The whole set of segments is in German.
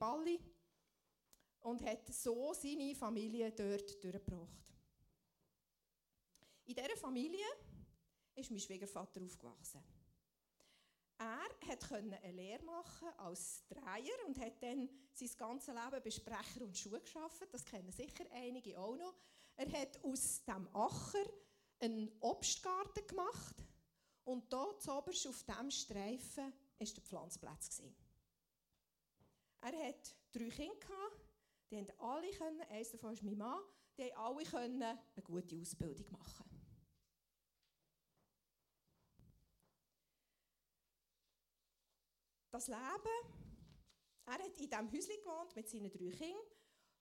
Balli und hat so seine Familie dort durchgebracht. In dieser Familie ist mein Schwiegervater aufgewachsen. Er konnte eine Lehre machen als Dreier und hat dann sein ganzes Leben bei Sprecher und Schuhe geschafft. Das kennen sicher einige auch noch. Er hat aus dem Acher einen Obstgarten gemacht und dort oberst auf diesem Streifen war der Pflanzplatz. Er hat drei Kinder, die haben alle können, eines davon ist mein Mann, die haben alle können eine gute Ausbildung machen. Das Leben, er hat in diesem Häuschen gewohnt mit seinen drei Kindern,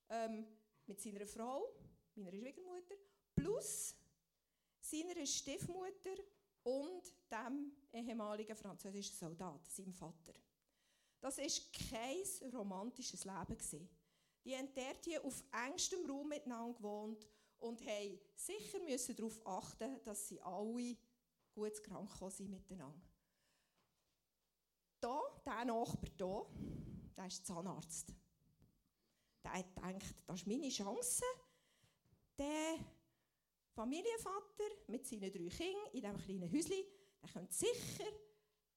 ähm, mit seiner Frau, meiner Schwiegermutter, plus seiner Stiefmutter und dem ehemaligen französischen Soldat, seinem Vater. Das war kein romantisches Leben. Die haben dort hier auf engstem Raum miteinander gewohnt und mussten sicher müssen darauf achten, dass sie alle gut krank sind miteinander. Da, dieser Nachbar hier, der ist Zahnarzt. Der hat gedacht, das ist meine Chance. Der Familienvater mit seinen drei Kindern in diesem kleinen Häuschen, der könnte sicher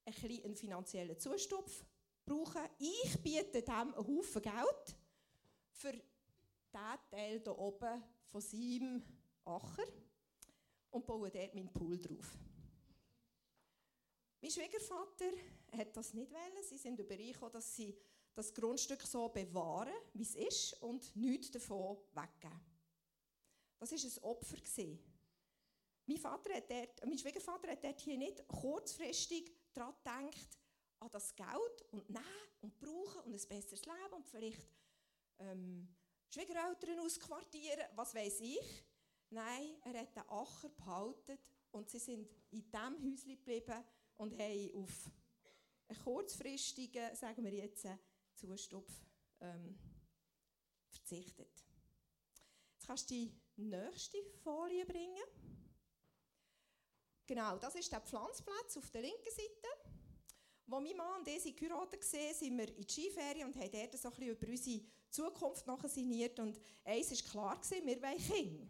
einen finanziellen Zustupf brauchen. Ich biete dem einen Haufen Geld für diesen Teil hier oben von seinem Acher und baue dort meinen Pool drauf. Mein Schwiegervater hat das nicht wollen. Sie sind übereingekommen, dass sie das Grundstück so bewahren, wie es ist, und nichts davon weggeben. Das war ein Opfer. Mein, Vater hat dort, mein Schwiegervater hat dort hier nicht kurzfristig daran gedacht, an das Geld und nehmen und brauchen und ein besseres Leben und vielleicht ähm, Schwiegereltern ausquartieren, was weiß ich. Nein, er hat den Acher behalten und sie sind in diesem Häuschen geblieben und haben auf einen kurzfristigen, sagen wir jetzt, Zustopf ähm, verzichtet. Jetzt kannst du die nächste Folie bringen. Genau, das ist der Pflanzplatz auf der linken Seite. Wo mein Mann und ich geheiratet waren, sind wir in die Skiferien und haben dort so ein bisschen über unsere Zukunft sinniert. Und eins war klar, wir wollen Kinder.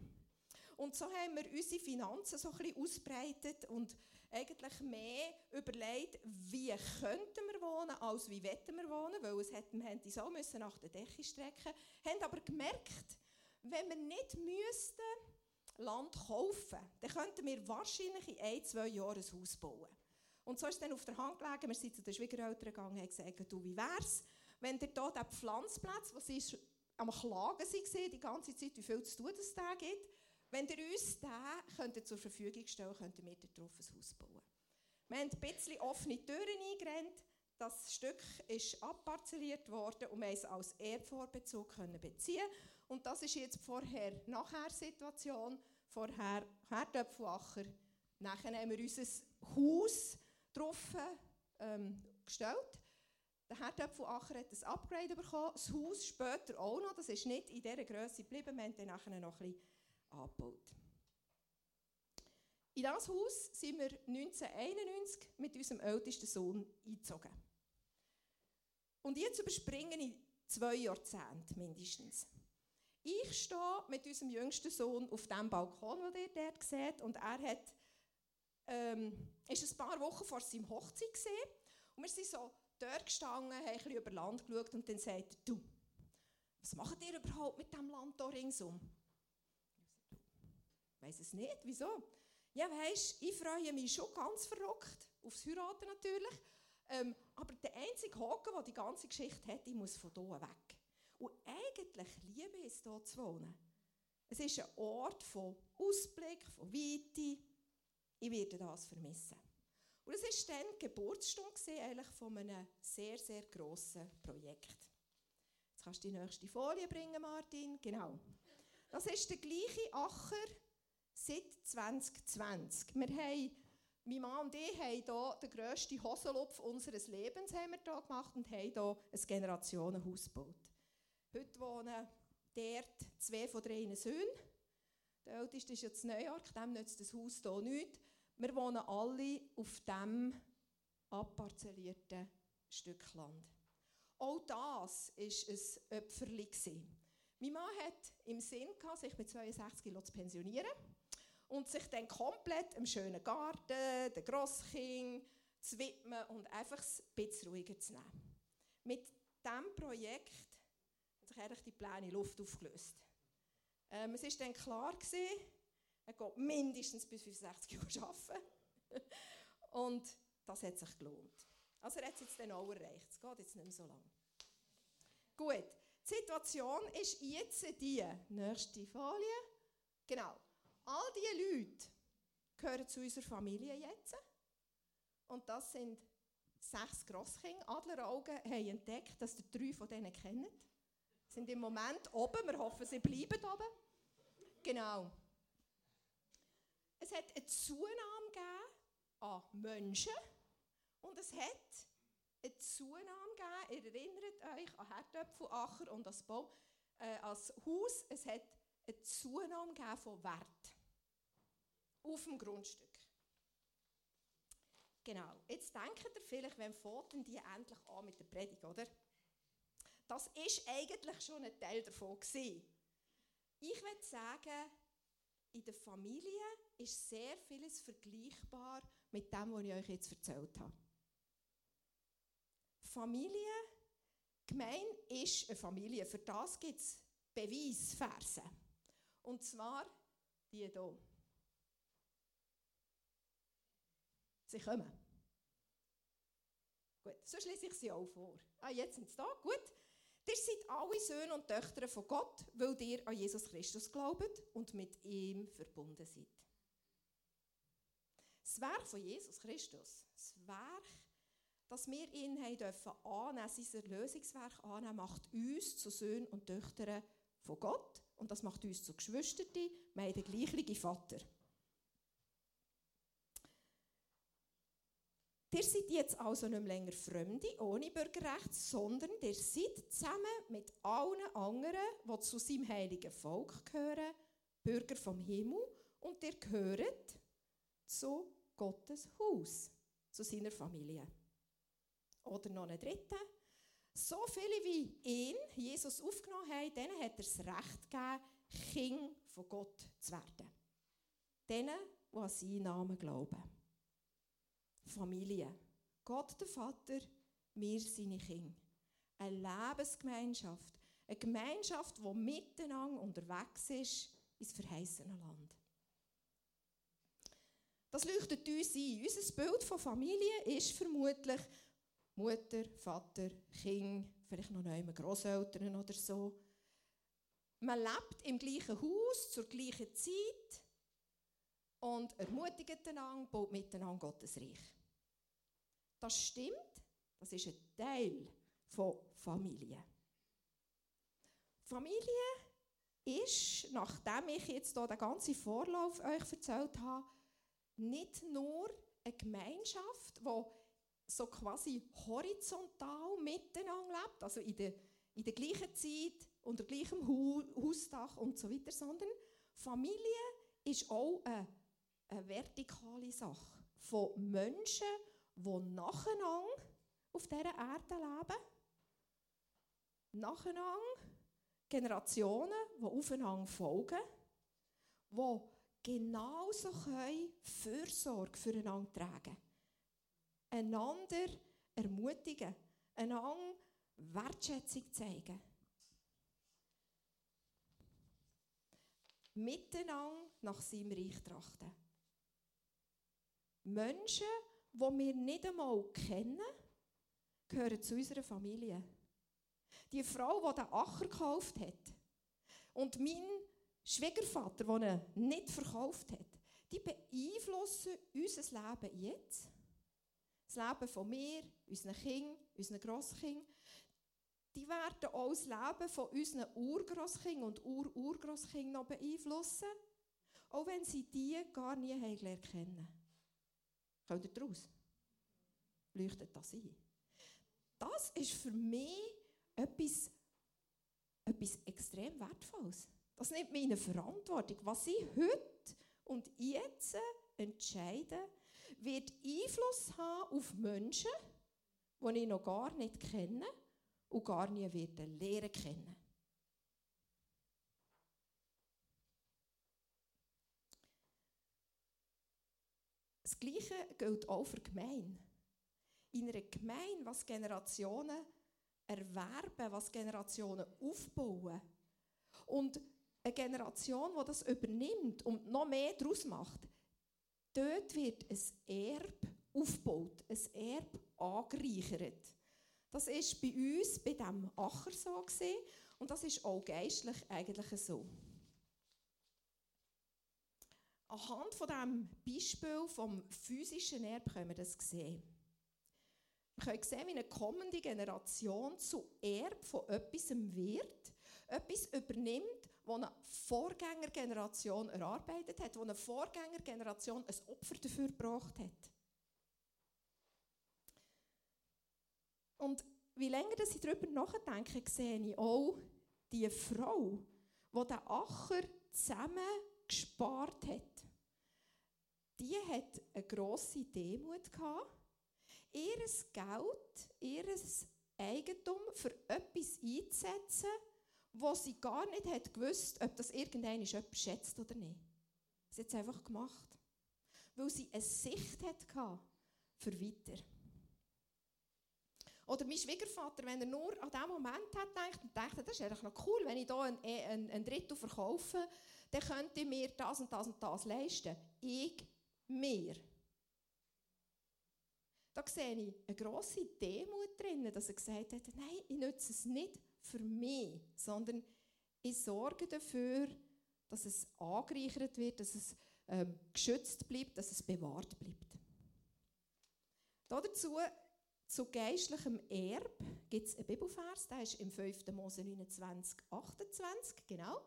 Und so haben wir unsere Finanzen so ein bisschen ausbreitet und eigentlich mehr überlegt, wie könnten wir wohnen, als wie wetten wir wohnen, weil es hätten, wir hätten so müssen nach der Decke strecken. Haben aber gemerkt, wenn wir nicht müssten Land kaufen, dann könnten wir wahrscheinlich in ein, zwei Jahren ein Haus bauen. Und so ist es dann auf der Hand gelegen, wir sind zu den Schwiegereltern gegangen und haben gesagt, du, wie wär's, wenn ihr hier diesen Pflanzplatz, wo sie am Klagen waren, die ganze Zeit, wie viel zu tun es da gibt, wenn ihr uns den zur Verfügung stellen könnten wir darauf ein Haus bauen. Wir haben ein bisschen offene Türen eingerannt, das Stück ist abparzelliert worden und wir es als Erbvorbezug können beziehen. Und das ist jetzt Vorher-Nachher-Situation. Vorher Herdöpfelacher. Nachher haben wir unser Haus drauf ähm, gestellt. Der Herdöpfelacher hat ein Upgrade bekommen. Das Haus später auch noch. Das ist nicht in dieser Größe geblieben. Wir haben dann nachher noch ein bisschen angebaut. In dieses Haus sind wir 1991 mit unserem ältesten Sohn eingezogen. Und jetzt überspringe ich zwei Jahrzehnte mindestens. Ich stehe mit unserem jüngsten Sohn auf dem Balkon, den ihr dort seht, und er hat, ähm, ist ein paar Wochen vor seinem Hochzeit und wir sind so dort gestanden, haben ein bisschen über Land geschaut und dann sagt er, du, was macht ihr überhaupt mit dem Land hier ringsum? Ich weiß es nicht, wieso? Ja, weisst, ich freue mich schon ganz verrückt, aufs Heiraten natürlich, ähm, aber der einzige Haken, der die ganze Geschichte hat, ich muss von hier weg. Und eigentlich liebe ich es, hier zu wohnen. Es ist ein Ort von Ausblick, von Weite. Ich werde das vermissen. Und es war dann die Geburtsstunde eigentlich von einem sehr, sehr grossen Projekt. Jetzt kannst du die nächste Folie bringen, Martin. Genau. Das ist der gleiche Acher seit 2020. Wir haben mein Mann und ich haben hier den grössten Hosenlupf unseres Lebens haben wir hier gemacht und haben hier ein Generationenhaus gebaut. Heute wohnen dort zwei von drei Söhnen. Der älteste ist jetzt Neujahrk, dem nützt das Haus hier nicht. Wir wohnen alle auf diesem abparzellierten Stück Land. Auch das war ein Opferli. Mein Mann hat im Sinn sich mit 62 zu pensionieren und sich dann komplett im schönen Garten, den Grosskind zu widmen und einfach ein bisschen ruhiger zu nehmen. Mit diesem Projekt hat sich eigentlich die Pläne Luft aufgelöst. Ähm, es war dann klar, gewesen, er geht mindestens bis 65 Jahre arbeiten. und das hat sich gelohnt. Also er hat es jetzt dann auch erreicht. Es geht jetzt nicht mehr so lange. Gut, die Situation ist jetzt die. Nächste Folie. Genau. All diese Leute gehören zu unserer Familie jetzt. Und das sind sechs Grosskinder. Adleraugen haben entdeckt, dass ihr drei von denen kennt. Sind im Moment oben. Wir hoffen, sie bleiben oben. Genau. Es hat eine Zunahme gegeben an Menschen und es hat eine Zunahme gegeben, ihr erinnert euch an Herdöpfelacher und das Bau, äh, als Haus, es hat eine Zunahme gegeben von Wert auf dem Grundstück. Genau, jetzt denkt ihr vielleicht, wenn fängt die endlich an mit der Predigt, oder? Das ist eigentlich schon ein Teil davon gewesen. Ich würde sagen, in der Familie ist sehr vieles vergleichbar mit dem, was ich euch jetzt erzählt habe. Familie, gemein ist eine Familie. Für das gibt es Beweisverse. Und zwar die hier. Sie kommen. Gut, so schließe ich sie auch vor. Ah, jetzt sind sie da. Gut. Ihr seid alle Söhne und Töchter von Gott, weil ihr an Jesus Christus glaubt und mit ihm verbunden seid. Das Werk von Jesus Christus, das Werk, dass wir ihn haben dürfen annehmen, sein Erlösungswerk annehmen, macht uns zu Söhnen und Töchtern von Gott und das macht uns zu Geschwistern. Wir haben den gleichen Vater. Ihr seid jetzt also nicht länger Fremde, ohne Bürgerrecht, sondern ihr seid zusammen mit allen anderen, die zu seinem heiligen Volk gehören, Bürger vom Himmel und ihr gehört zu Gottes Haus, zu seiner Familie. Oder noch ein dritter. So viele wie ihn, Jesus, aufgenommen haben, denen hat er das Recht gegeben, Kind von Gott zu werden. Denen, die an seinen Namen glauben. Familie. Gott der Vater, wir seine Kinder. Eine Lebensgemeinschaft. Eine Gemeinschaft, die miteinander unterwegs ist ins verheißene Land. Das leuchtet uns ein. Unser Bild von Familie ist vermutlich Mutter, Vater, Kind, vielleicht noch einmal Großeltern oder so. Man lebt im gleichen Haus zur gleichen Zeit und ermutigt einander, baut miteinander Gottes Reich. Das stimmt, das ist ein Teil von Familie. Familie ist, nachdem ich jetzt hier den ganzen Vorlauf euch erzählt habe, nicht nur eine Gemeinschaft, die so quasi horizontal miteinander lebt, also in der, in der gleichen Zeit, unter gleichem Hausdach und so weiter, sondern Familie ist auch eine eine vertikale Sache von Menschen, die nacheinander auf dieser Erde leben. Nacheinander Generationen, die aufeinander folgen, die genauso können Fürsorge füreinander tragen Einander ermutigen, einander Wertschätzung zeigen. Miteinander nach seinem Reich trachten. Menschen, die wir nicht einmal kennen, gehören zu unserer Familie. Die Frau, die den Acher gekauft hat und mein Schwiegervater, der ihn nicht verkauft hat, die beeinflussen unser Leben jetzt. Das Leben von mir, unseren Kindern, unseren Grosskindern. Die werden auch das Leben von unseren Urgrosskindern und Ur-Urgrosskindern noch beeinflussen, auch wenn sie die gar nie haben kennen Kommt ihr daraus? Leuchtet das ein? Das ist für mich etwas, etwas extrem Wertvolles. Das nimmt meine Verantwortung. Was ich heute und jetzt entscheide, wird Einfluss haben auf Menschen, die ich noch gar nicht kenne und gar nie werden lernen kennen. Gleiche gilt auch für Gemeinde. In einer Gemeinde, was Generationen erwerben, was Generationen aufbauen. Und eine Generation, die das übernimmt und noch mehr daraus macht, dort wird ein Erb aufgebaut, ein Erb angereichert. Das ist bei uns, bei diesem Acher so gesehen, und das ist auch geistlich eigentlich so. Anhand von diesem Beispiel vom physischen Erb können wir das sehen. Wir können sehen, wie eine kommende Generation zu Erb von etwas wird, etwas übernimmt, das eine Vorgängergeneration erarbeitet hat, wo eine Vorgängergeneration ein Opfer dafür gebracht hat. Und wie länger ich darüber nachdenke, sehe ich auch die Frau, die den Acher zusammen gespart hat. Die hat eine grosse Demut gehabt, ihr Geld, ihr Eigentum für etwas einzusetzen, wo sie gar nicht hat gewusst, ob das irgendein jemand schätzt oder nicht. Sie hat es einfach gemacht, weil sie eine Sicht hatte für weiter. Oder mein Schwiegervater, wenn er nur an diesen Moment hat gedacht und dachte, das ist eigentlich noch cool, wenn ich hier ein, ein, ein Drittel verkaufe, dann könnte ich mir das und das und das leisten. Ich mir. Da sehe ich eine grosse Demut drin, dass er gesagt hat, nein, ich nütze es nicht für mich, sondern ich sorge dafür, dass es angereichert wird, dass es ähm, geschützt bleibt, dass es bewahrt bleibt. Dazu zu geistlichem Erb gibt es einen Bibelvers, der ist im 5. Mose 29, 28, genau.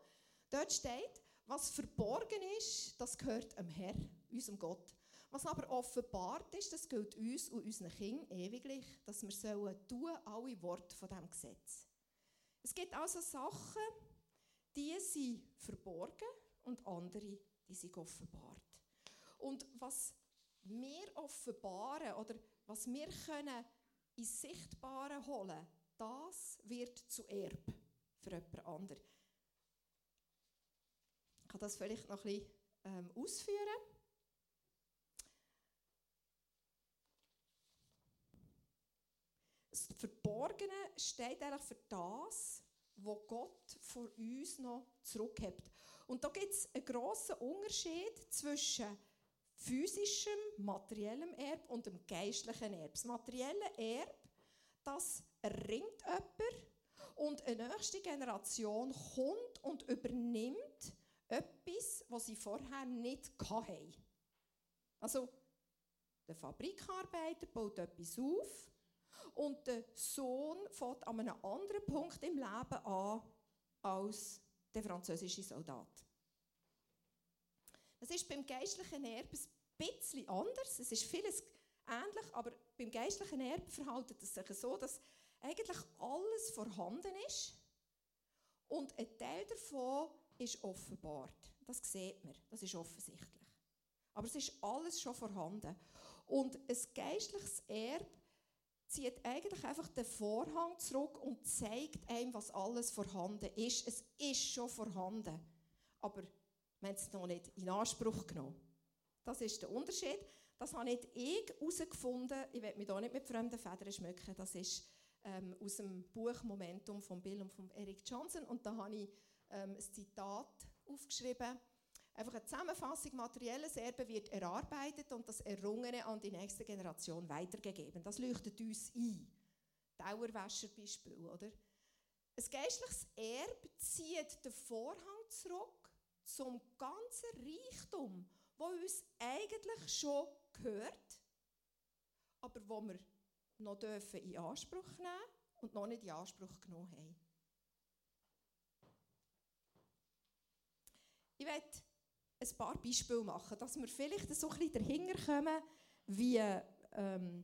Dort steht, was verborgen ist, das gehört dem Herr, unserem Gott. Was aber offenbart ist, das gilt uns und unseren Kindern ewiglich, dass wir sollen tun, alle Worte von diesem Gesetz. Es gibt also Sachen, die sind verborgen und andere, die sind offenbart. Und was wir offenbaren oder was wir können ins Sichtbare holen, das wird zu Erb für jemand anderen. Ich kann das vielleicht noch ein bisschen ähm, ausführen. Das Verborgene steht eigentlich für das, was Gott vor uns noch zurückhebt. Und da gibt es einen grossen Unterschied zwischen physischem, materiellem Erb und dem geistlichen Erb. Das materielle Erb, das erringt jemand und eine nächste Generation kommt und übernimmt etwas, was sie vorher nicht hatten. Also, der Fabrikarbeiter baut etwas auf und der Sohn fängt an einem anderen Punkt im Leben an als der französische Soldat. Es ist beim geistlichen Erbe ein bisschen anders. Es ist vieles ähnlich, aber beim geistlichen Erbe verhält es sich so, dass eigentlich alles vorhanden ist und ein Teil davon ist offenbart. Das sieht man, das ist offensichtlich. Aber es ist alles schon vorhanden. Und ein geistliches Erbe zieht eigentlich einfach den Vorhang zurück und zeigt einem, was alles vorhanden ist. Es ist schon vorhanden, aber wir haben es noch nicht in Anspruch genommen. Das ist der Unterschied. Das habe nicht ich herausgefunden. Ich werde mich hier nicht mit fremden Federn schmücken. Das ist ähm, aus dem Buch Momentum von Bill und von Eric Johnson. Und da habe ich ähm, ein Zitat aufgeschrieben. Einfach eine Zusammenfassung, materielles Erbe wird erarbeitet und das Errungene an die nächste Generation weitergegeben. Das leuchtet uns ein. Dauerwäscherbeispiel, oder? Ein geistliches Erbe zieht den Vorhang zurück zum ganzen Reichtum, wo uns eigentlich schon gehört, aber wo wir noch dürfen in Anspruch nehmen und noch nicht in Anspruch genommen haben. Ich werde ein paar Beispiele machen, dass wir vielleicht so ein bisschen dahinter kommen, wie, ähm,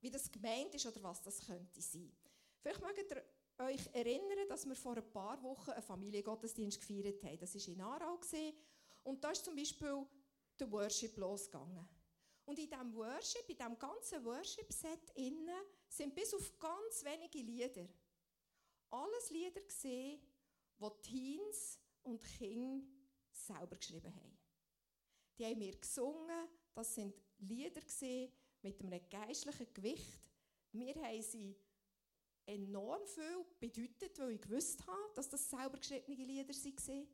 wie das gemeint ist oder was das könnte sein. Vielleicht mögt ihr euch erinnern, dass wir vor ein paar Wochen einen Familiengottesdienst gefeiert haben. Das war in Aarau. Und da ist zum Beispiel der Worship losgegangen. Und in diesem Worship, in diesem ganzen Worship-Set sind bis auf ganz wenige Lieder alles Lieder gesehen, die Teens und Kinder selber geschrieben haben. Die haben mir gesungen, das sind Lieder mit einem geistlichen Gewicht. Wir haben sie enorm viel bedeutet, weil ich gewusst habe, dass das selber geschriebene Lieder waren.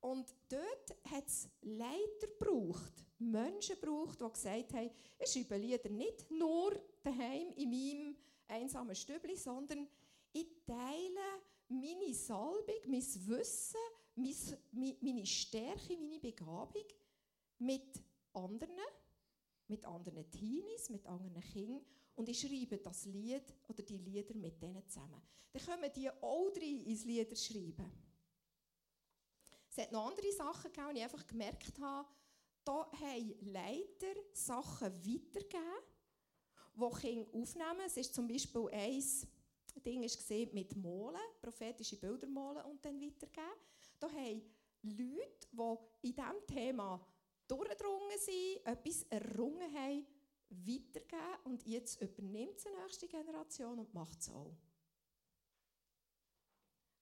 Und dort hat es Leiter gebraucht, Menschen gebraucht, die gesagt haben, ich schreibe Lieder nicht nur daheim in meinem einsamen Stübli, sondern ich teile meine Salbung, mein Wissen, meine Stärke, meine Begabung mit anderen, mit anderen Teenies, mit anderen Kindern und ich schreibe das Lied oder die Lieder mit denen zusammen. Dann können die auch drei ins Lieder schreiben. Es hat noch andere Sachen gegeben, die ich einfach gemerkt habe, da haben Leiter Sachen weitergegeben, die Kinder aufnehmen. Es ist zum Beispiel ein Ding ist mit Molen, prophetische Bilder malen und dann weitergeben. Da haben Leute, die in diesem Thema durchgedrungen sind, etwas errungen haben, weitergeben und jetzt übernimmt die nächste Generation und macht es auch.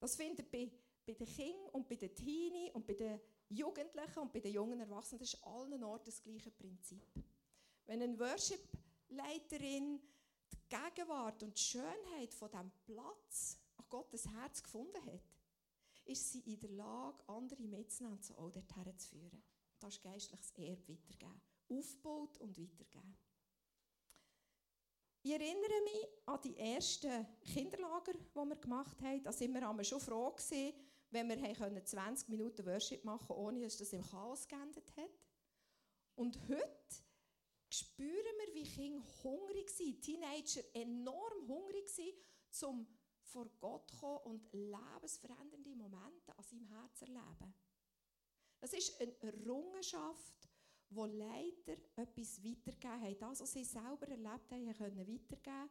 Das findet bei, bei den Kindern und bei den Teenies und bei den Jugendlichen und bei den jungen Erwachsenen, das ist allen Orten das gleiche Prinzip. Wenn eine Worship-Leiterin die Gegenwart und die Schönheit von diesem Platz an Gottes Herz gefunden hat, ist sie in der Lage, andere mitzunehmen und auch dorthin zu führen. Das ist geistliches Erbe weitergeben. Aufgebaut und weitergeben. Ich erinnere mich an die ersten Kinderlager, die wir gemacht haben. Da waren wir schon froh, wenn wir 20 Minuten Worship machen konnten, ohne dass das im Chaos geendet hat. Und heute spüren wir, wie Kinder hungrig sind, Teenager enorm hungrig sind, um vor Gott kommen und lebensverändernde Momente an seinem Herz erleben. Das ist eine Errungenschaft, wo Leiter etwas weitergeben haben. Das, was sie selber erlebt haben, können weitergeben.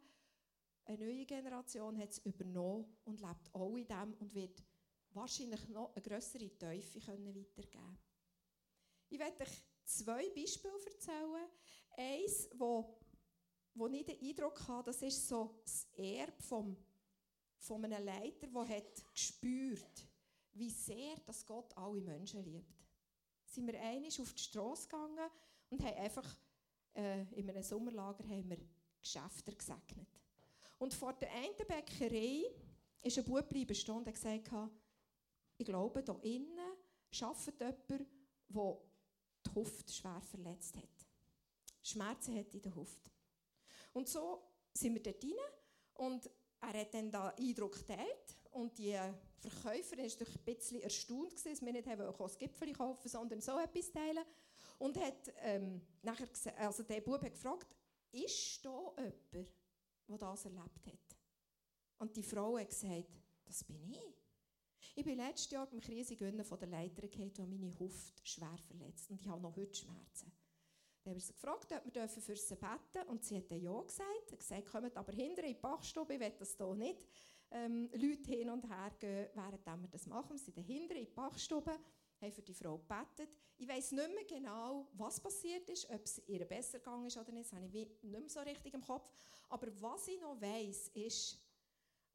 Eine neue Generation hat es übernommen und lebt auch in dem und wird wahrscheinlich noch eine größere Teufel können weitergeben Ich werde euch zwei Beispiele erzählen. Eins, wo, wo ich den Eindruck habe, das ist so das Erbe vom, von einem Leiter, der hat gespürt, wie sehr das Gott alle Menschen liebt sind wir einig auf die Straße gegangen und haben einfach äh, in einem Sommerlager haben wir Geschäfte gesegnet. Und vor der einen Bäckerei ist ein Bub bleiben und hat gesagt, ich glaube, hier innen arbeitet jemand, der die Hüfte schwer verletzt hat. Schmerzen hat in der Hüfte. Und so sind wir dort rein und er hat dann den Eindruck geteilt und die Verkäuferin war ein bisschen erstaunt, dass wir nicht das Gipfel kaufen sondern so etwas teilen. Und hat ähm, nachher gesagt, also der Bub hat gefragt, ist da jemand, der das erlebt hat? Und die Frau hat gesagt, das bin ich. Ich bin letztes Jahr beim Krisengönnen von der Leiter gefallen und meine Hüfte schwer verletzt. Und ich habe noch heute Schmerzen. Dann haben wir sie gefragt, ob wir für sie beten Und sie hat dann ja gesagt. Sie hat gesagt, kommt aber hinter in die Bachstube, ich will das hier nicht ähm, Leute hin und her gehen, während wir das machen. Wir sind dahinter in die Bachstube, haben für die Frau gebetet. Ich weiß nicht mehr genau, was passiert ist, ob es ihr besser gegangen ist oder nicht, das habe ich nicht mehr so richtig im Kopf. Aber was ich noch weiß, ist,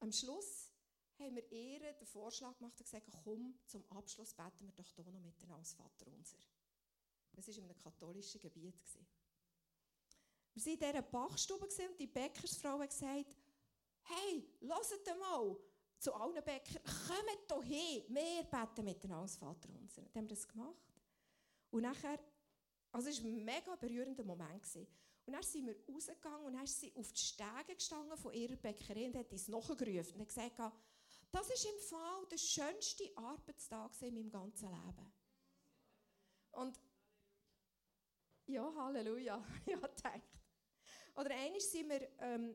am Schluss haben wir ihr den Vorschlag gemacht und gesagt, komm, zum Abschluss beten wir doch hier noch miteinander das Vater unser. Das war in einem katholischen Gebiet. Wir waren in dieser Bachstube und die Bäckersfrau hat gesagt, hey, hört mal zu allen Bäckern, kommt hier hin, wir beten miteinander als Vater unser. Dann haben wir das gemacht. Und nachher, also es war ein mega berührender Moment. Und dann sind wir rausgegangen und dann ist sie auf die Stege gestanden von ihrer Bäckerei und hat uns nachgerufen und hat gesagt, das ist im Fall der schönste Arbeitstag in meinem ganzen Leben. Und ja, Halleluja, ja, denkt. Oder einmal sind wir ähm,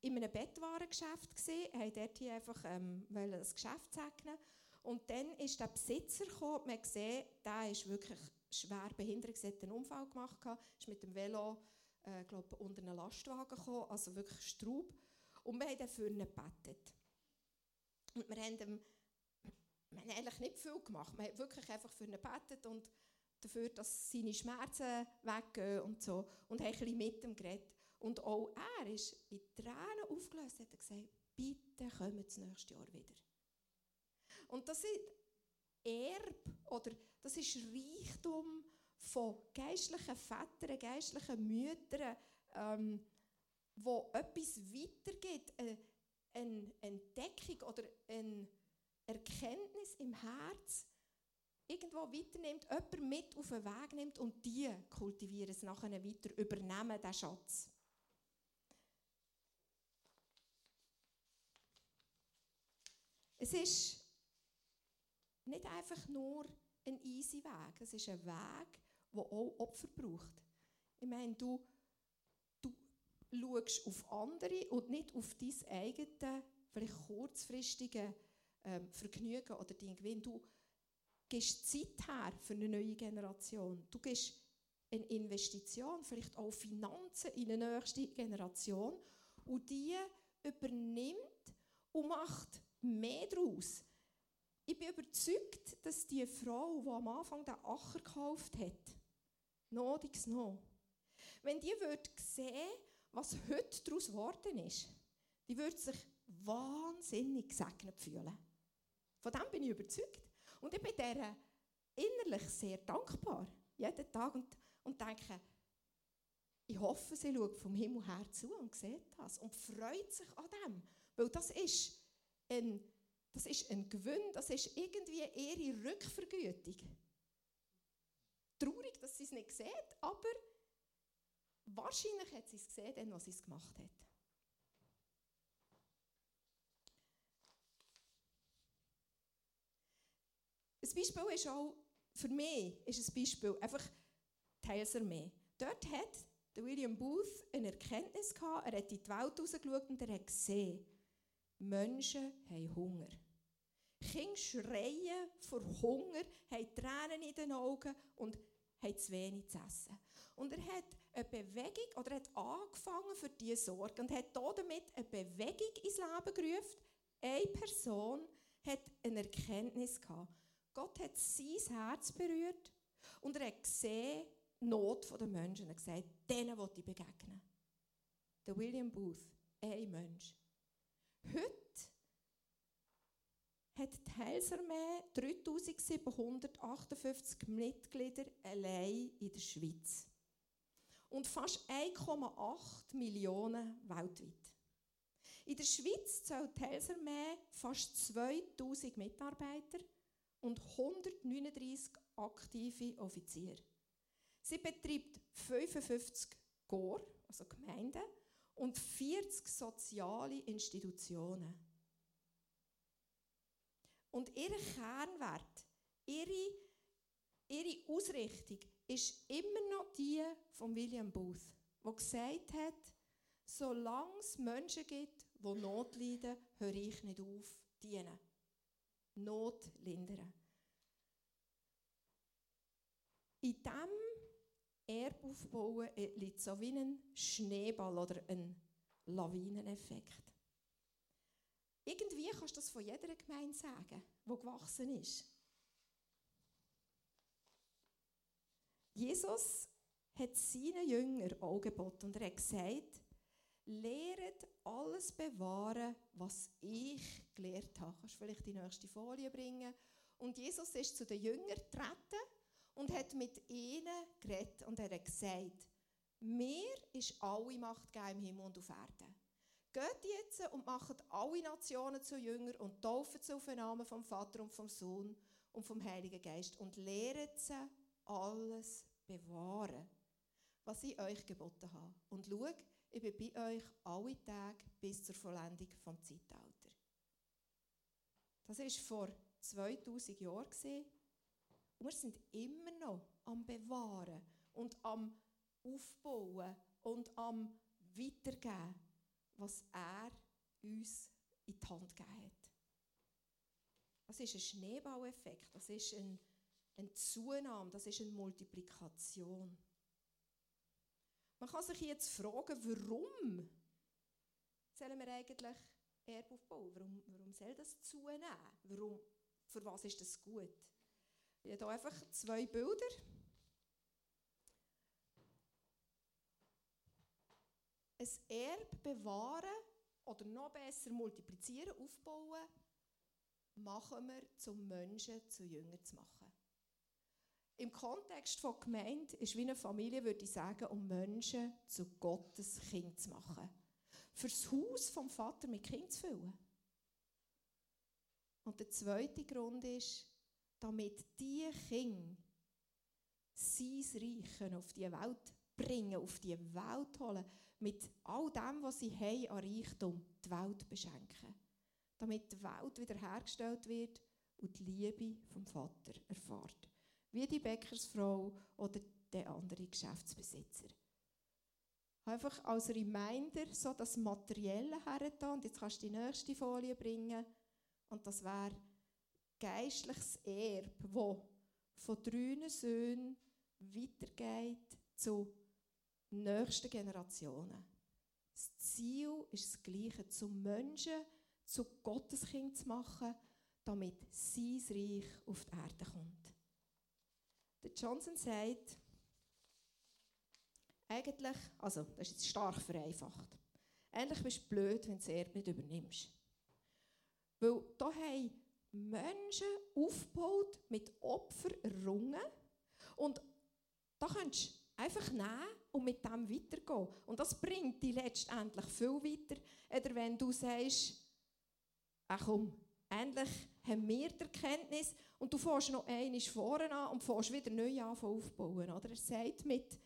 in einem Bettwarengeschäft gesehen, haben dort hier einfach ähm, das Geschäft segnen und dann ist der Besitzer gekommen, man gesehen, der ist wirklich schwer behindert, er hat einen Unfall gemacht, ist mit dem Velo, äh, glaube unter einen Lastwagen gekommen, also wirklich Straub. Und wir haben dafür ihn gebetet. Und wir haben, ihm, wir haben eigentlich nicht viel gemacht, wir haben wirklich einfach für ihn gebetet und dafür, dass seine Schmerzen weggehen und so und haben ein bisschen mit ihm geredet. Und auch er ist in Tränen aufgelöst, hat er gesagt, bitte kommt das nächste Jahr wieder. Und das ist Erb oder das ist Reichtum von geistlichen Vätern, geistlichen Müttern, ähm, wo etwas weitergeht, eine, eine Entdeckung oder eine Erkenntnis im Herz irgendwo weiternimmt, jemand mit auf den Weg nimmt und die kultivieren es nachher weiter, übernehmen den Schatz. Es ist nicht einfach nur ein easy Weg, es ist ein Weg, der auch Opfer braucht. Ich meine, du, du schaust auf andere und nicht auf dein eigenes, vielleicht kurzfristige ähm, Vergnügen oder dein Gewinn. Du gibst Zeit her für eine neue Generation. Du gibst eine Investition, vielleicht auch Finanzen in eine nächste Generation und die übernimmt und macht mehr daraus. Ich bin überzeugt, dass die Frau, die am Anfang den Acher gekauft hat, Nodiges noch, wenn die würde sehen, was heute daraus geworden ist, die würde sich wahnsinnig gesegnet fühlen. Von dem bin ich überzeugt. Und ich bin der innerlich sehr dankbar, jeden Tag, und, und denke, ich hoffe, sie schaut vom Himmel her zu und sieht das und freut sich an dem. Weil das ist ein, das ist ein Gewinn, das ist irgendwie ihre Rückvergütung. Traurig, dass sie es nicht sieht, aber wahrscheinlich hat sie es gesehen, was sie es gemacht hat. Ein Beispiel ist auch, für mich ist ein Beispiel einfach Teilser mehr. Dort hat William Booth eine Erkenntnis gehabt, er hat in die Welt rausgeschaut und er hat gesehen, Menschen haben Hunger. Kinder schreien vor Hunger, haben Tränen in den Augen und haben zu wenig zu essen. Und er hat eine Bewegung, oder hat angefangen für diese Sorge und hat damit eine Bewegung ins Leben gerufen. Eine Person hat eine Erkenntnis gehabt. Gott hat sein Herz berührt und er hat gesehen, Not der Menschen. Er hat gesagt, denen will ich begegnen. Der William Booth, ein Mensch. Heute hat die Heilsarmee 3758 Mitglieder allein in der Schweiz. Und fast 1,8 Millionen weltweit. In der Schweiz zählt die Heilsarmee fast 2000 Mitarbeiter und 139 aktive Offiziere. Sie betreibt 55 GOR, also Gemeinden, und 40 soziale Institutionen. Und ihr Kernwert, ihre, ihre Ausrichtung ist immer noch die von William Booth, der gesagt hat, solange es Menschen gibt, die Not leiden, höre ich nicht auf, dienen. Not lindern. In diesem Erbaufbauen liegt so wie ein Schneeball oder ein Lawineneffekt. Irgendwie kannst du das von jeder Gemeinde sagen, die gewachsen ist. Jesus hat seinen Jüngern angeboten und er hat gesagt, lehret alles bewahren, was ich gelehrt habe. Kannst du vielleicht die nächste Folie bringen? Und Jesus ist zu den Jüngern getreten und hat mit ihnen geredet und er hat gesagt, mir ist alle Macht gegeben im Himmel und auf Erden. Geht jetzt und macht alle Nationen zu Jüngern und taufen sie auf den Namen vom Vater und vom Sohn und vom Heiligen Geist und lehret sie alles bewahren, was ich euch geboten habe. Und schaut, ich bin bei euch alle Tage bis zur Vollendung vom Zeitalter. Das war vor 2000 Jahren. Und wir sind immer noch am Bewahren und am Aufbauen und am Weitergeben, was er uns in die Hand gegeben hat. Das ist ein Schneebaueffekt, das ist ein, eine Zunahme, das ist eine Multiplikation. Man kann sich jetzt fragen, warum sollen wir eigentlich Erbe aufbauen? Warum, warum soll das zunehmen? Warum, für was ist das gut? Ich habe hier einfach zwei Bilder. Ein Erbe bewahren oder noch besser multiplizieren, aufbauen, machen wir, zum Menschen zu Jünger zu machen. Im Kontext von Gemeinde ist wie eine Familie, würde ich sagen, um Menschen zu Gottes Kind zu machen. Fürs Haus vom Vater mit Kind zu füllen. Und der zweite Grund ist, damit die Kinder sein Reich auf die Welt bringen, auf die Welt holen, mit all dem, was sie haben an Reichtum, die Welt beschenken. Damit die Welt wiederhergestellt wird und die Liebe vom Vater erfahrt. Wie die Bäckersfrau oder der andere Geschäftsbesitzer. Einfach als Reminder so das Materielle hergetan. Und jetzt kannst du die nächste Folie bringen. Und das wäre geistliches Erbe, das von drei Söhnen weitergeht zu nächsten Generationen. Das Ziel ist das Gleiche, zum Menschen, zu Gotteskind zu machen, damit sein Reich auf die Erde kommt. Der Johnson sagt, eigentlich, also das ist jetzt stark vereinfacht, eigentlich bist du blöd, wenn du das Erbe nicht übernimmst. Weil da haben Menschen aufgebaut, mit Opfer errungen und da kannst du einfach nehmen und mit dem weitergehen. Und das bringt dich letztendlich viel weiter. Oder wenn du sagst, ach komm, endlich haben wir die Erkenntnis und du fährst noch einmal vorne an und fährst wieder neu an aufbauen. Oder? Er sagt, mit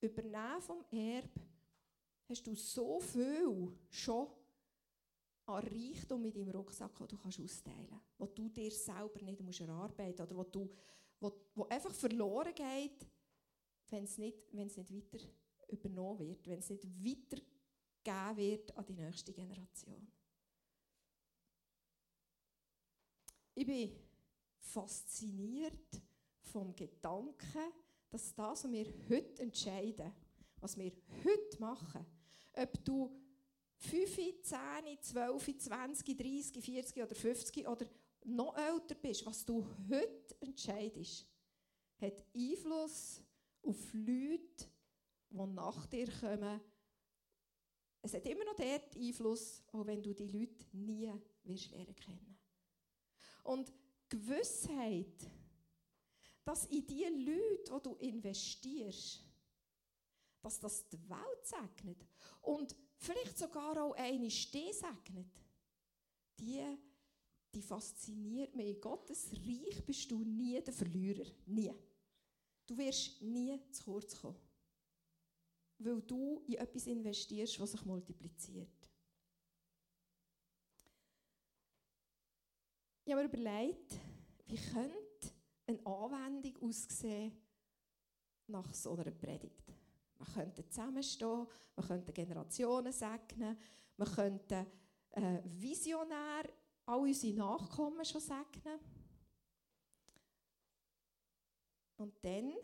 Übernehmen vom Erbe hast du so viel schon an Reichtum mit deinem Rucksack, den du kannst austeilen kannst, wo du dir selber nicht musst erarbeiten musst oder wo, du, wo, wo einfach verloren geht, wenn es nicht, nicht weiter übernommen wird, wenn es nicht weitergegeben wird an die nächste Generation. Ich bin fasziniert vom Gedanken, dass das, was wir heute entscheiden, was wir heute machen, ob du 5, 10, 12, 20, 30, 40 oder 50 oder noch älter bist, was du heute entscheidest, hat Einfluss auf Leute, die nach dir kommen. Es hat immer noch dort Einfluss, auch wenn du die Leute nie wirst lernen kennen. Und Gewissheit, dass in die Leute, die du investierst, dass das die Welt segnet und vielleicht sogar auch eine Steh segnet, die, die fasziniert mich. In Gottes Reich bist du nie der Verlierer. Nie. Du wirst nie zu kurz kommen. Weil du in etwas investierst, was sich multipliziert. Ich habe mir überlegt, wie könnte eine Anwendung aussehen nach so einer Predigt. Man könnte zusammenstehen, man könnte Generationen segnen, man könnte äh, visionär all unsere Nachkommen schon segnen. Und dann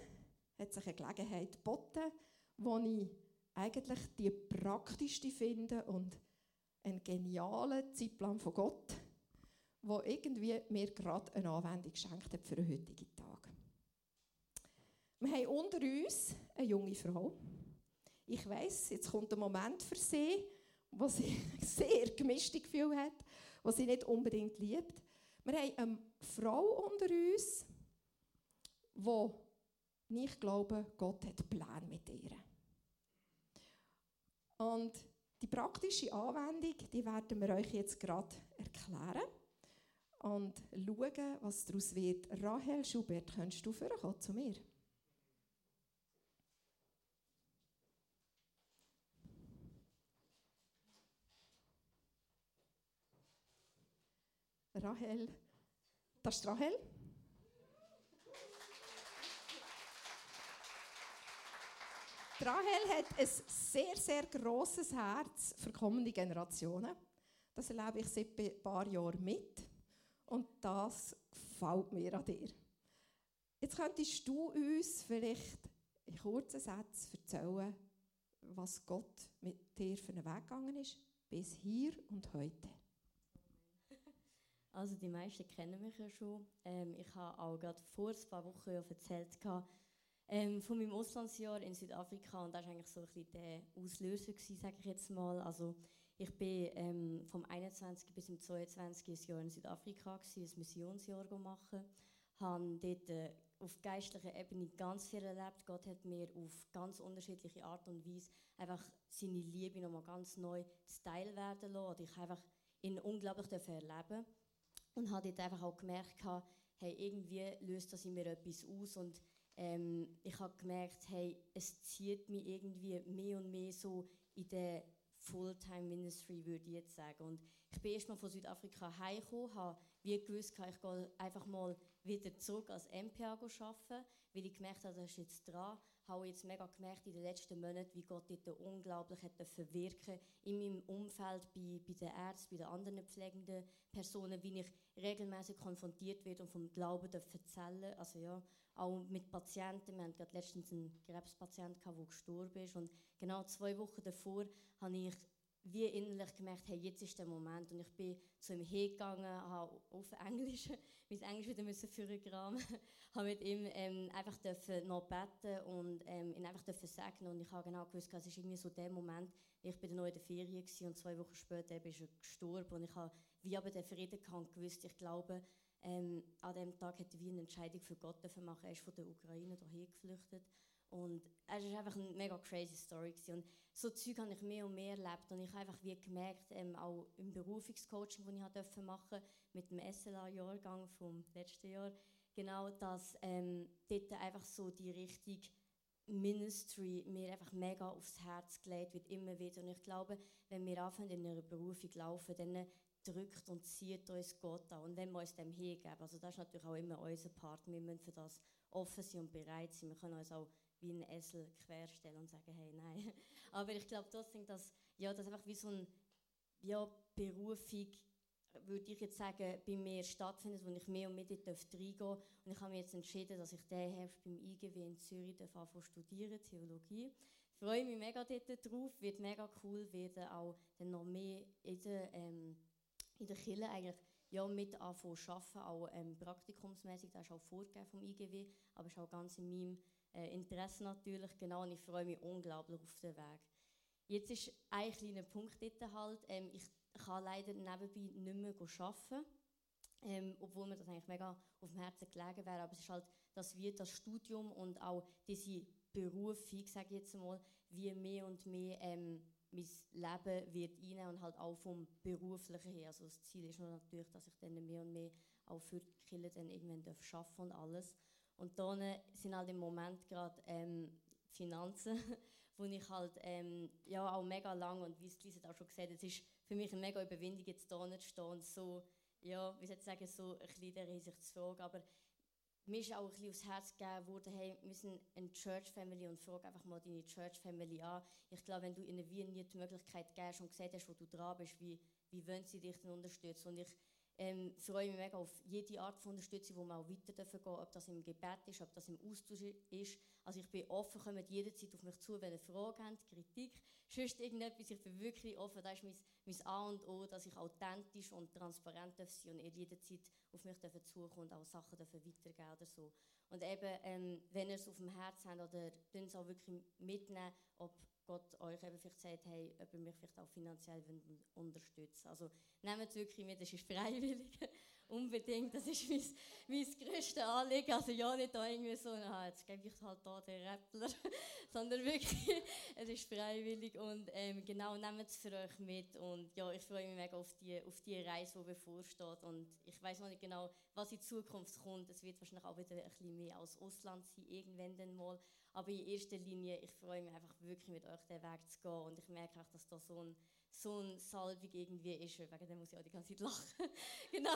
hat sich eine Gelegenheit geboten, wo ich eigentlich die praktischste finde und einen genialen Zeitplan von Gott, wo irgendwie mir gerade eine Anwendung geschenkt hat für den heutigen Tag. Wir haben unter uns eine junge Frau. Ich weiß, jetzt kommt ein Moment für sie, wo sie sehr gemischte Gefühle hat, wo sie nicht unbedingt liebt. Wir haben eine Frau unter uns, wo nicht glaube, Gott hat Plan mit ihr. Und die praktische Anwendung, die werden wir euch jetzt gerade erklären und schauen, was daraus wird. Rahel Schubert, könntest du vorkommen zu mir? Rahel, das ist Rahel. Rahel hat ein sehr, sehr grosses Herz für kommende Generationen. Das erlebe ich seit ein paar Jahren mit. Und das gefällt mir an dir. Jetzt könntest du uns vielleicht in kurzen Sätzen erzählen, was Gott mit dir für einen Weg gegangen ist, bis hier und heute. Also die meisten kennen mich ja schon. Ähm, ich habe auch gerade vor ein paar Wochen erzählt, ähm, von meinem Auslandsjahr in Südafrika und das war eigentlich so ein bisschen der Auslöser, sage ich jetzt mal. Also Ich bin ähm, vom 21. bis zum 22. Jahr in Südafrika, gewesen, ein Missionsjahr machen. Habe dort äh, auf geistlicher Ebene ganz viel erlebt. Gott hat mir auf ganz unterschiedliche Art und Weise einfach seine Liebe nochmal ganz neu Teil werden lassen. Und ich einfach ihn unglaublich erleben und habe dort einfach auch gemerkt, hey, irgendwie löst das in mir etwas aus und ähm, ich habe gemerkt, hey, es zieht mich irgendwie mehr und mehr so in der Fulltime Ministry, würde ich jetzt sagen. Und ich bin erst mal von Südafrika heimgekommen, habe wie gewusst, ich gehe einfach mal wieder zurück als MPA arbeiten, weil ich gemerkt habe, das ist jetzt dran. Habe jetzt mega gemerkt in den letzten Monaten, wie Gott dort unglaublich hat verwirken in meinem Umfeld, bei, bei den Ärzten, bei den anderen pflegenden Personen, wie ich regelmäßig konfrontiert werde und vom Glauben erzählen Also ja, auch mit Patienten. Wir hatten gerade letztens einen Krebspatienten, der gestorben ist. Und genau zwei Wochen davor habe ich wie innerlich gemerkt, hey, jetzt ist der Moment. Und ich bin zu ihm hingegangen, habe auf Englisch, mein Englisch wieder müssen führen graben, habe mit ihm ähm, einfach noch beten und ähm, ihn einfach segnen. Und ich habe genau gewusst, es ist irgendwie so der Moment, ich bin noch in der Ferien und zwei Wochen später ist er gestorben. Und ich habe wie aber den Frieden gehabt, gewusst, ich glaube, ähm, an dem Tag hätte wir eine Entscheidung für Gott machen. Er ist von der Ukraine hierher geflüchtet. Und es war einfach eine mega crazy Story. Gewesen. Und so Zeug habe ich mehr und mehr erlebt. Und ich habe einfach wie gemerkt, ähm, auch im Berufungscoaching, das ich durfte machen mit dem SLA-Jahrgang vom letzten Jahr, genau, dass ähm, dort einfach so die Richtung Ministry mir einfach mega aufs Herz gelegt wird, immer wieder. Und ich glaube, wenn wir anfangen in einer Berufung laufen, dann drückt und zieht uns Gott an. Und wenn wir uns dem hingeben, also das ist natürlich auch immer unser Part, wir müssen für das offen sein und bereit sein. Wir können uns auch wie ein Esel querstellen und sagen, hey, nein. Aber ich glaube trotzdem, dass ja, das einfach wie so eine ja, Berufung, würde ich jetzt sagen, bei mir stattfindet, wo ich mehr und mehr dort reingehen darf. Und ich habe mich jetzt entschieden, dass ich diesen Herbst beim IGW in Zürich anfangen studieren, Theologie. Ich freue mich mega dort drauf, wird mega cool, werden auch dann noch mehr in der, ähm, in der Kirche eigentlich ja, mit anfangen zu arbeiten, auch ähm, praktikumsmäßig, das ist auch vorgegeben vom IGW, aber es ist auch ganz in meinem äh, Interesse natürlich, genau, und ich freue mich unglaublich auf den Weg. Jetzt ist ein kleiner Punkt dort halt, ähm, ich kann leider nebenbei nicht mehr arbeiten, ähm, obwohl mir das eigentlich mega auf dem Herzen gelegen wäre, aber es ist halt, dass wir das Studium und auch diese Berufung, sage ich jetzt mal, wie mehr und mehr ähm, mein Leben wird rein und halt auch vom Beruflichen her. Also das Ziel ist natürlich, dass ich dann mehr und mehr auch für die Kinder dann irgendwann arbeiten und alles. Und da sind halt im Moment gerade ähm, Finanzen, wo ich halt ähm, ja, auch mega lang, und wie es Lisa auch schon gesagt hat, es ist für mich eine mega Überwindung, jetzt da zu stehen und so, ja, wie soll ich sagen, so ein bisschen in der Hinsicht zu fragen. Aber mir ist auch ein bisschen aufs Herz gegeben worden, hey, wir sind eine Church Family und frag einfach mal deine Church Family an. Ich glaube, wenn du ihnen wie nie die Möglichkeit gibst und gesagt hast, wo du dran bist, wie, wie wollen sie dich denn unterstützen? Und ich ähm, freue mich mega auf jede Art von Unterstützung, wo wir auch weiter dürfen ob das im Gebet ist, ob das im Austausch ist. Also ich bin offen, kommt jederzeit auf mich zu, wenn ihr Fragen habt, Kritik, sonst irgendetwas. Ich bin wirklich offen, das ist mein, mein A und O, dass ich authentisch und transparent darf sein und ihr jederzeit auf mich dürfen zukommen und auch Sachen dürfen weitergeben oder so. Und eben, ähm, wenn ihr es auf dem Herzen habt oder es auch wirklich mitnehmen, ob Gott euch eben vielleicht sagt, hey, ob ihr mich vielleicht auch finanziell unterstützt. Also nehmt es wirklich mit, es ist freiwillig. Unbedingt, das ist mein, mein grösstes Anliegen. Also ja, nicht da irgendwie so, na, jetzt gebe ich halt da den Rappler, sondern wirklich, es ist freiwillig und ähm, genau, nehmt es für euch mit. Und ja, ich freue mich mega auf die, auf die Reise, die bevorsteht. Und ich weiß noch nicht genau, was in Zukunft kommt. Es wird wahrscheinlich auch wieder ein bisschen mehr aus Ausland sein, irgendwann dann mal, aber in erster Linie, ich freue mich einfach wirklich mit euch den Weg zu gehen. Und ich merke auch, dass da so ein so ein Salbung irgendwie ist, wegen dem muss ich auch die ganze Zeit lachen. genau.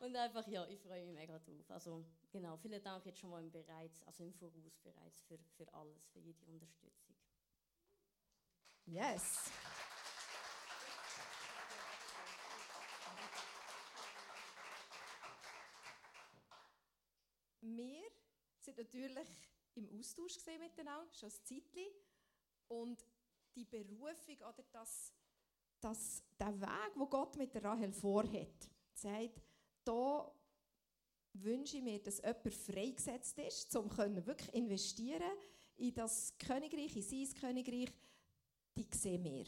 Und einfach, ja, ich freue mich mega drauf. Also, genau, vielen Dank jetzt schon mal im Bereits, also im Voraus bereits für, für alles, für jede Unterstützung. Yes. Wir sind natürlich im Austausch miteinander, schon ein Zeitchen. Und die Berufung oder das dass der Weg, wo Gott mit der Rahel vorhat, sagt, da wünsche ich mir, dass jemand freigesetzt ist, um wirklich investieren in das Königreich, in sein Königreich, die sehen wir.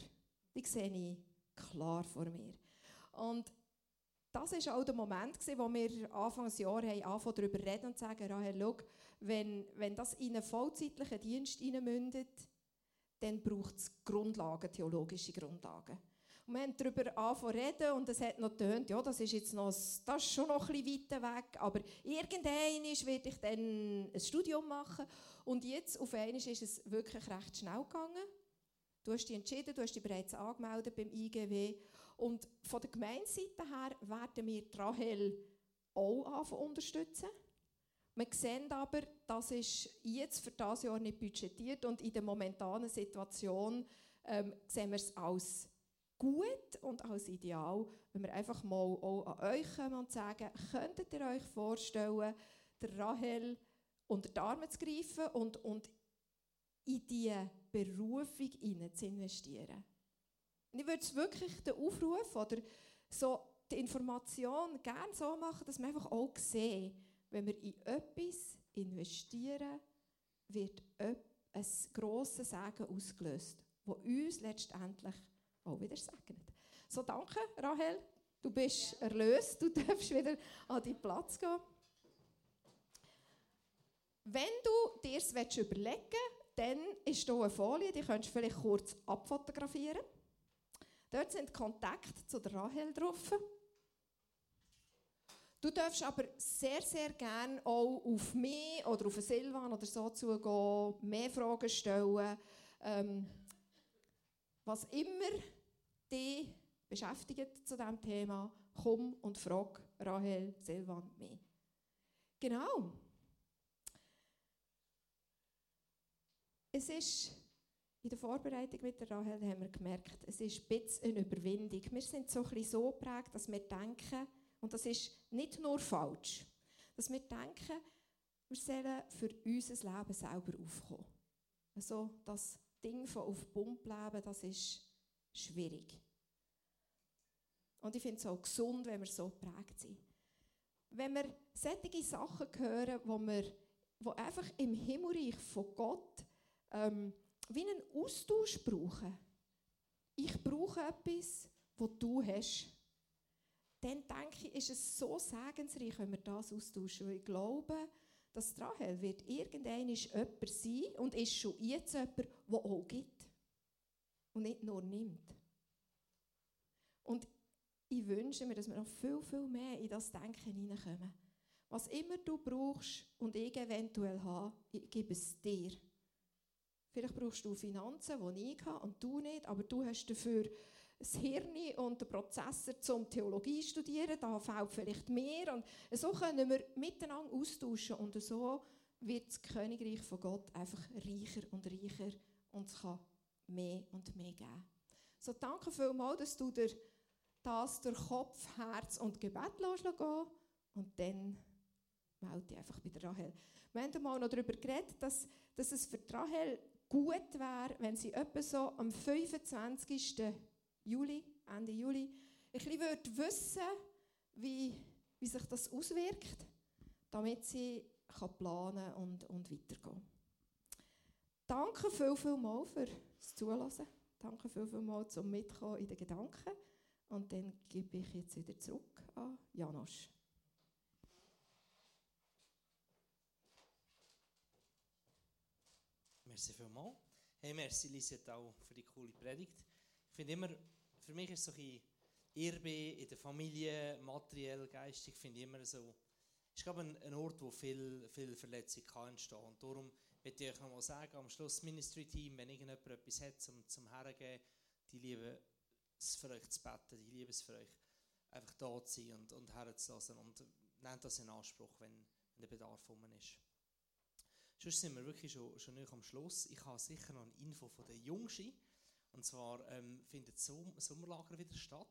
Die sehe ich klar vor mir. Und das war auch der Moment, wo wir Anfang des Jahres angefangen darüber reden und sagen, Rahel, schau, wenn, wenn das in einen vollzeitlichen Dienst hineinmündet, dann braucht es Grundlagen, theologische Grundlagen. Und wir haben darüber angefangen reden und es hat noch getönt, ja, das ist jetzt noch, das ist schon noch ein bisschen weg, aber irgendwann werde ich dann ein Studium machen. Und jetzt, auf einmal, ist es wirklich recht schnell gegangen. Du hast dich entschieden, du hast dich bereits angemeldet beim IGW. Und von der Gemeindeseite her werden wir Rahel auch unterstützen. Wir sehen aber, das ist jetzt für das Jahr nicht budgetiert und in der momentanen Situation ähm, sehen wir es als gut und als ideal, wenn wir einfach mal auch an euch kommen und sagen, könntet ihr euch vorstellen, der Rahel unter die Arme zu greifen und, und in diese Berufung zu investieren. Und ich würde es wirklich den Aufruf oder so die Information gerne so machen, dass wir einfach auch sehen, wenn wir in etwas investieren, wird ein grosses Segen ausgelöst, das uns letztendlich auch wieder segnet. So, danke, Rahel. Du bist ja. erlöst. Du darfst wieder an deinen Platz gehen. Wenn du dir es überlegen willst, dann ist hier eine Folie, die könntest du vielleicht kurz abfotografieren. Dort sind Kontakte zu der Rahel drauf. Du darfst aber sehr, sehr gerne auch auf mich oder auf Silvan oder so zugehen, mehr Fragen stellen. Ähm, was immer dich beschäftigt zu diesem Thema, komm und frag Rahel Silvan mehr. Genau. Es ist in der Vorbereitung mit der Rahel haben wir gemerkt, es ist ein bisschen eine Überwindung. Wir sind so ein so geprägt, dass wir denken, und das ist nicht nur falsch, dass wir denken, wir sollen für unser Leben selber aufkommen. Also das Ding von auf Pump leben, das ist schwierig. Und ich finde es auch gesund, wenn wir so geprägt sind. Wenn wir solche Sachen hören, wo wir wo einfach im Himmelreich von Gott ähm, wie einen Austausch brauchen. Ich brauche etwas, was du hast dann denke ich, ist es so segensreich, wenn wir das austauschen. Weil ich glaube, dass Rahel wird irgendwann jemand sein und ist schon jetzt jemand, der auch gibt. Und nicht nur nimmt. Und ich wünsche mir, dass wir noch viel, viel mehr in das Denken hineinkommen. Was immer du brauchst und ich eventuell habe, ich gebe es dir. Vielleicht brauchst du Finanzen, die ich habe und du nicht, aber du hast dafür das Hirn und den Prozessor zum Theologie studieren, da fehlt vielleicht mehr. Und so können wir miteinander austauschen und so wird das Königreich von Gott einfach reicher und reicher und es kann mehr und mehr geben. So danke vielmals, dass du dir das durch Kopf, Herz und Gebet gehen und dann melde dich einfach bei der Rahel. Wir haben mal noch darüber geredet, dass, dass es für die Rahel gut wäre, wenn sie etwa so am 25. Juli, Ende Juli, ich würde wissen, wie, wie sich das auswirkt, damit sie kann planen und, und weitergehen Danke viel, viel mal fürs Zuhören. Danke viel, viel mal zum Mitkommen in den Gedanken. Und dann gebe ich jetzt wieder zurück an Janosch. Merci vielmals. Hey, merci Lisette auch für die coole Predigt. Ich finde immer, für mich ist so ein Irbe in der Familie, materiell, geistig, finde ich immer so, ist glaube ein, ein Ort, wo viel, viel Verletzung kann entstehen Und darum möchte ich euch nochmal sagen, am Schluss das Ministry-Team, wenn irgendjemand etwas hat zum, zum Hergeben, die lieben es für euch zu beten, die lieben es für euch einfach da zu sein und, und herzulassen und nehmt das in Anspruch, wenn, wenn der Bedarf rum ist. Sonst sind wir wirklich schon, schon am Schluss. Ich habe sicher noch eine Info von der Jungschi. Und zwar ähm, findet das Sommerlager wieder statt.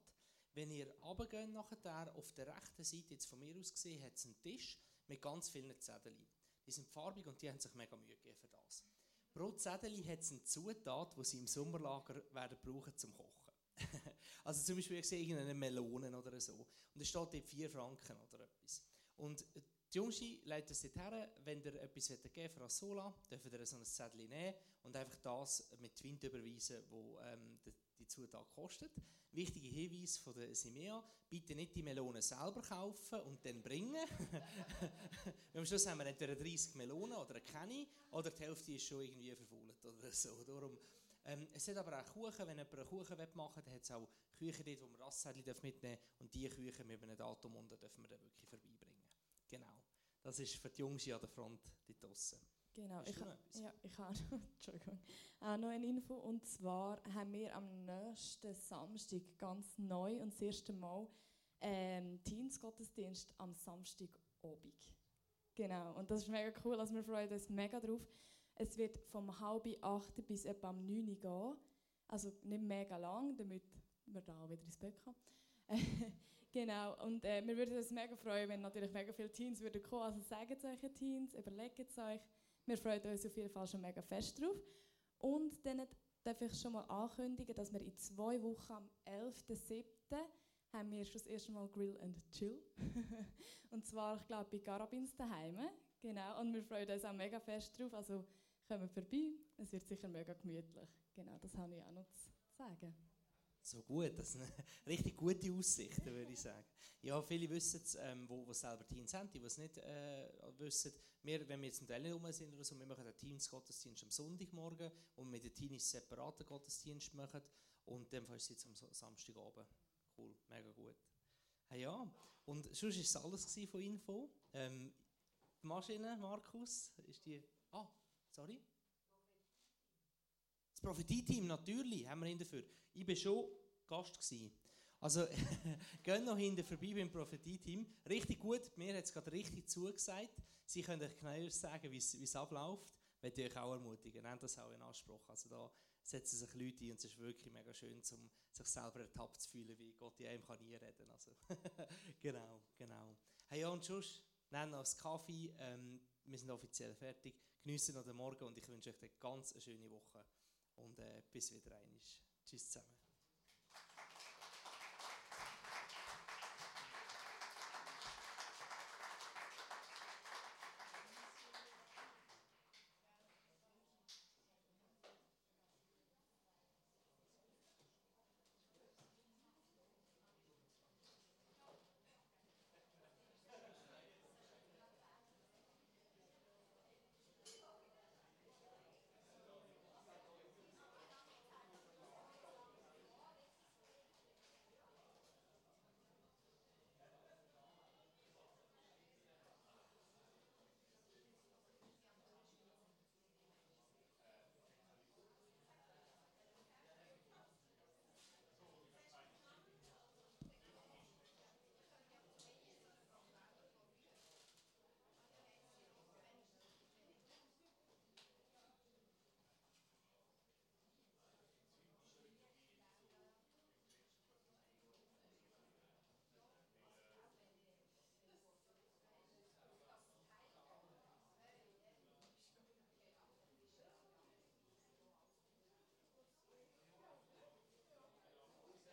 Wenn ihr runtergeht nachher, auf der rechten Seite, jetzt von mir aus gesehen, hat es einen Tisch mit ganz vielen Zetteln. Die sind farbig und die haben sich mega Mühe gegeben für das. Pro Zettel hat es eine Zutat, die sie im Sommerlager werden brauchen zum Kochen. also zum Beispiel, ich sehe irgendeine Melone oder so. Und es steht dort 4 Franken oder etwas. Und die Jungschi leitet es her, wenn ihr etwas geben für Asola, dürft ihr so ein Zettel nehmen und einfach das mit Wind überweisen, wo ähm, die, die Zutat kostet. Wichtiger Hinweis von der Simea, bitte nicht die Melonen selber kaufen und dann bringen. Am Schluss haben wir entweder 30 Melonen oder keine oder die Hälfte ist schon irgendwie verfault oder so. Darum, ähm, es hat aber auch Kuchen, wenn jemand einen Kuchen machen will, dann hat es auch Küchen dort, wo man Rassädchen mitnehmen darf und diese Küchen mit einem Datum unter dürfen wir dann wirklich vorbeibringen. Genau. Das ist für die Jungs an der Front dort draussen. Genau, ich, ha, ja, ich habe Entschuldigung, auch noch eine Info. Und zwar haben wir am nächsten Samstag ganz neu und das erste Mal ähm, Teens-Gottesdienst am Samstagabend. Genau, und das ist mega cool, also wir freuen uns mega drauf. Es wird vom halb acht bis etwa 9 Uhr gehen. Also nicht mega lang, damit wir da auch wieder ins Bett kommen. genau, und äh, wir würden uns mega freuen, wenn natürlich mega viele Teens würden kommen. Also sagt es euch Teens, überlegt es euch. Wir freuen uns auf jeden Fall schon mega fest drauf. Und dann darf ich schon mal ankündigen, dass wir in zwei Wochen am 11.07. haben wir schon das erste Mal Grill and Chill. und zwar, ich glaube, bei Garabins daheim. Genau, und wir freuen uns auch mega fest drauf. Also kommen vorbei, es wird sicher mega gemütlich. Genau, das habe ich auch noch zu sagen. So gut, das sind richtig gute Aussichten, würde ich sagen. Ja, viele wissen es, ähm, wo, wo selber Teams haben, die, es nicht äh, wissen. Wir, wenn wir jetzt in Teil rum sind oder so, wir machen den Teams-Gottesdienst am Sonntagmorgen und mit den Teams separaten Gottesdienst machen. Und dann ist es jetzt am Samstagabend. Cool, mega gut. Hey, ja, und sonst war es alles von Info. Ähm, die Maschine, Markus, ist die... Ah, sorry? Das Prophetie-Team, natürlich, haben wir ihn dafür. Ich war schon Gast. Gewesen. Also, gehen noch hinten vorbei beim Prophetie-Team. Richtig gut, mir hat es gerade richtig zugesagt. Sie können euch genauer sagen, wie es abläuft. Ich euch auch ermutigen, nehmt das auch in Anspruch. Also da setzen sich Leute ein und es ist wirklich mega schön, um sich selber ertappt zu fühlen, wie Gott in einem kann nie reden. Also, genau, genau. Hey, ja, und sonst, nehmen noch das Kaffee. Ähm, wir sind offiziell fertig. Geniessen noch den Morgen und ich wünsche euch eine ganz schöne Woche. Und äh, bis wieder einmal. Tschüss zusammen.